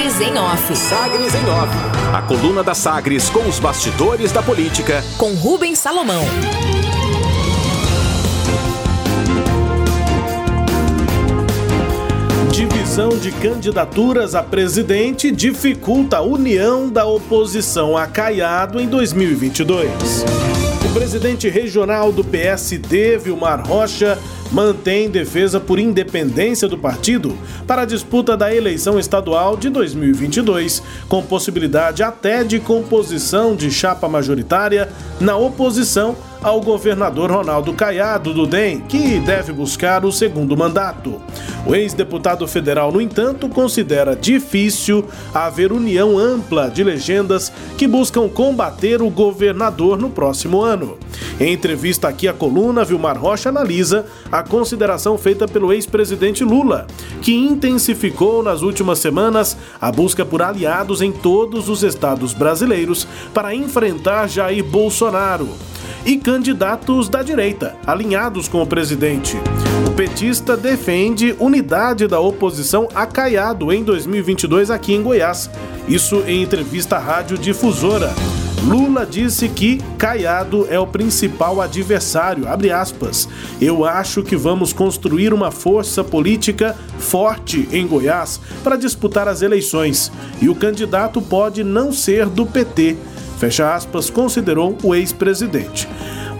Sagres em Off. Sagres em Off. A coluna da Sagres com os bastidores da política. Com Rubens Salomão. Divisão de candidaturas a presidente dificulta a união da oposição a Caiado em 2022. O presidente regional do PSD, Vilmar Rocha, mantém defesa por independência do partido para a disputa da eleição estadual de 2022, com possibilidade até de composição de chapa majoritária na oposição ao governador Ronaldo Caiado do DEM, que deve buscar o segundo mandato. O ex-deputado federal, no entanto, considera difícil haver união ampla de legendas que buscam combater o governador no próximo ano. Em entrevista aqui à coluna, Vilmar Rocha analisa a consideração feita pelo ex-presidente Lula, que intensificou nas últimas semanas a busca por aliados em todos os estados brasileiros para enfrentar Jair Bolsonaro e candidatos da direita, alinhados com o presidente. O petista defende unidade da oposição a Caiado em 2022 aqui em Goiás. Isso em entrevista à Rádio Difusora. Lula disse que Caiado é o principal adversário. Eu acho que vamos construir uma força política forte em Goiás para disputar as eleições. E o candidato pode não ser do PT fecha aspas, considerou o ex-presidente.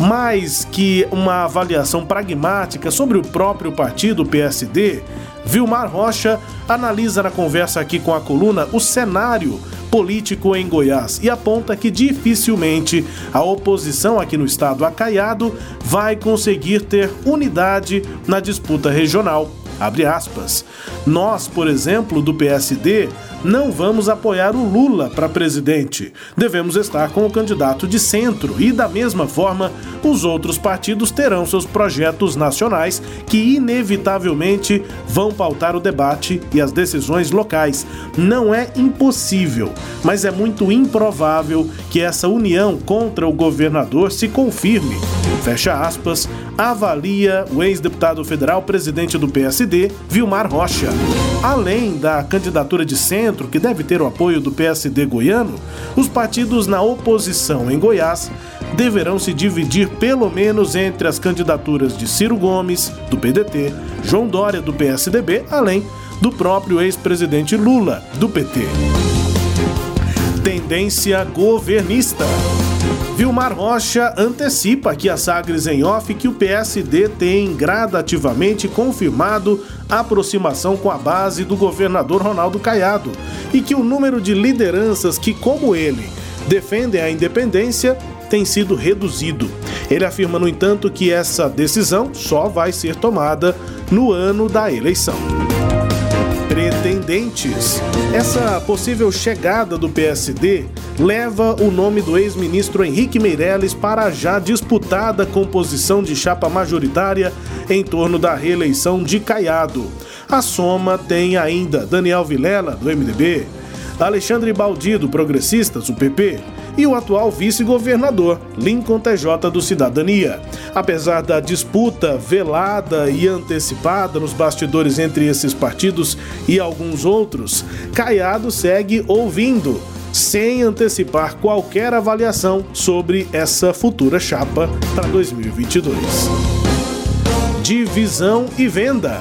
Mais que uma avaliação pragmática sobre o próprio partido PSD, Vilmar Rocha analisa na conversa aqui com a coluna o cenário político em Goiás e aponta que dificilmente a oposição aqui no estado acaiado vai conseguir ter unidade na disputa regional. Abre aspas. Nós, por exemplo, do PSD, não vamos apoiar o Lula para presidente. Devemos estar com o candidato de centro e, da mesma forma, os outros partidos terão seus projetos nacionais que, inevitavelmente, vão pautar o debate e as decisões locais. Não é impossível, mas é muito improvável que essa união contra o governador se confirme. Fecha aspas, avalia o ex-deputado federal, presidente do PSD, Vilmar Rocha. Além da candidatura de centro, que deve ter o apoio do PSD goiano, os partidos na oposição em Goiás deverão se dividir pelo menos entre as candidaturas de Ciro Gomes, do PDT, João Dória, do PSDB, além do próprio ex-presidente Lula, do PT. Tendência governista. Vilmar Rocha antecipa aqui a Sagres em off que o PSD tem gradativamente confirmado a aproximação com a base do governador Ronaldo Caiado e que o número de lideranças que, como ele, defendem a independência tem sido reduzido. Ele afirma, no entanto, que essa decisão só vai ser tomada no ano da eleição pretendentes. Essa possível chegada do PSD leva o nome do ex-ministro Henrique Meirelles para a já disputada composição de chapa majoritária em torno da reeleição de Caiado. A soma tem ainda Daniel Vilela, do MDB, Alexandre Baldi, do Progressistas, o PP, e o atual vice-governador, Lincoln TJ do Cidadania. Apesar da disputa velada e antecipada nos bastidores entre esses partidos e alguns outros, Caiado segue ouvindo, sem antecipar qualquer avaliação sobre essa futura chapa para 2022. Divisão e venda.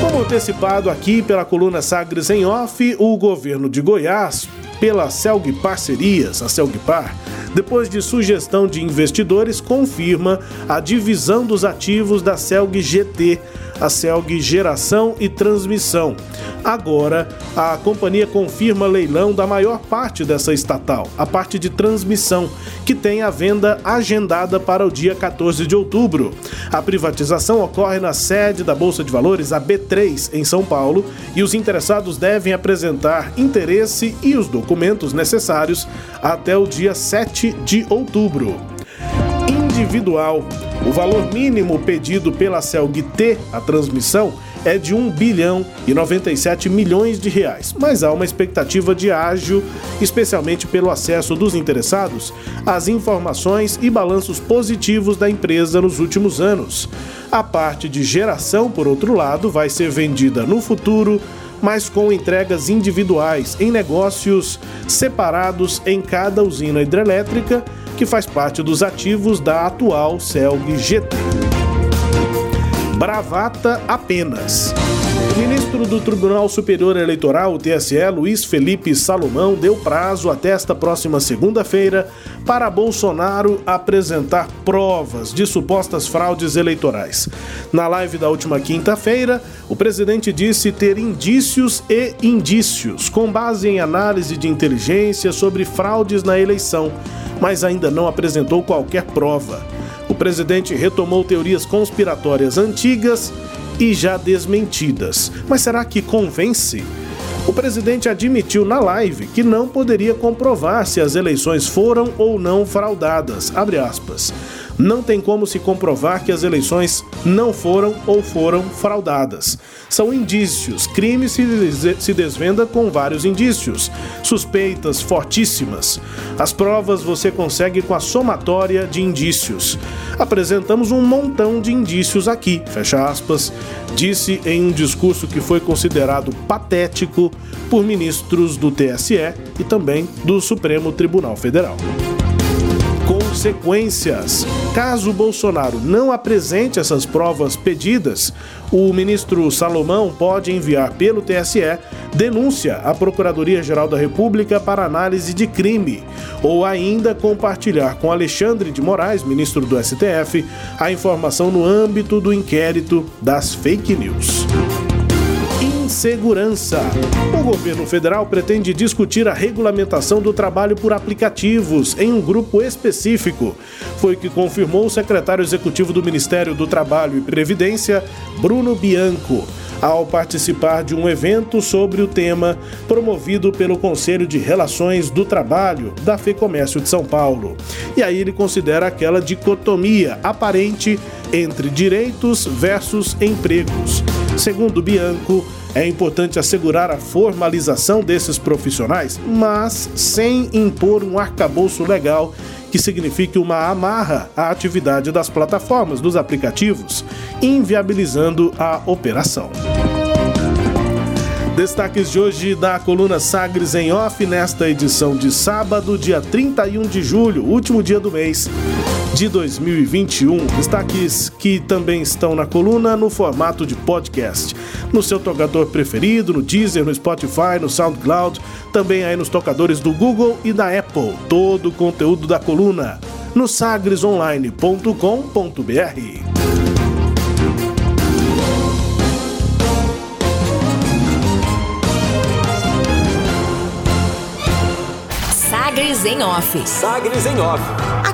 Como antecipado aqui pela coluna Sagres em Off, o governo de Goiás pela Celg Parcerias, a Celgpar, depois de sugestão de investidores, confirma a divisão dos ativos da Celg GT a CELG Geração e Transmissão. Agora, a companhia confirma leilão da maior parte dessa estatal, a parte de transmissão, que tem a venda agendada para o dia 14 de outubro. A privatização ocorre na sede da Bolsa de Valores, a B3, em São Paulo, e os interessados devem apresentar interesse e os documentos necessários até o dia 7 de outubro. Individual. O valor mínimo pedido pela CELG T, a transmissão, é de 1 bilhão e 97 milhões de reais, mas há uma expectativa de ágio, especialmente pelo acesso dos interessados às informações e balanços positivos da empresa nos últimos anos. A parte de geração, por outro lado, vai ser vendida no futuro mas com entregas individuais em negócios separados em cada usina hidrelétrica que faz parte dos ativos da atual CELG GT. Bravata apenas. Ministro do Tribunal Superior Eleitoral, o TSE, Luiz Felipe Salomão, deu prazo até esta próxima segunda-feira para Bolsonaro apresentar provas de supostas fraudes eleitorais. Na live da última quinta-feira, o presidente disse ter indícios e indícios, com base em análise de inteligência sobre fraudes na eleição, mas ainda não apresentou qualquer prova. O presidente retomou teorias conspiratórias antigas e já desmentidas. Mas será que convence? O presidente admitiu na live que não poderia comprovar se as eleições foram ou não fraudadas. Não tem como se comprovar que as eleições não foram ou foram fraudadas. São indícios. Crime se desvenda com vários indícios. Suspeitas fortíssimas. As provas você consegue com a somatória de indícios. Apresentamos um montão de indícios aqui, fecha aspas, disse em um discurso que foi considerado patético por ministros do TSE e também do Supremo Tribunal Federal consequências. Caso Bolsonaro não apresente essas provas pedidas, o ministro Salomão pode enviar pelo TSE denúncia à Procuradoria-Geral da República para análise de crime, ou ainda compartilhar com Alexandre de Moraes, ministro do STF, a informação no âmbito do inquérito das fake news segurança. O governo federal pretende discutir a regulamentação do trabalho por aplicativos em um grupo específico. Foi o que confirmou o secretário executivo do Ministério do Trabalho e Previdência, Bruno Bianco ao participar de um evento sobre o tema promovido pelo Conselho de Relações do Trabalho da FEComércio de São Paulo. E aí ele considera aquela dicotomia aparente entre direitos versus empregos. Segundo Bianco, é importante assegurar a formalização desses profissionais, mas sem impor um arcabouço legal que signifique uma amarra à atividade das plataformas, dos aplicativos, inviabilizando a operação. Destaques de hoje da coluna Sagres em Off nesta edição de sábado, dia 31 de julho, último dia do mês de 2021. Destaques que também estão na coluna no formato de podcast. No seu tocador preferido, no Deezer, no Spotify, no SoundCloud, também aí nos tocadores do Google e da Apple. Todo o conteúdo da coluna no sagresonline.com.br. Sagres em Off. Sagres em Off.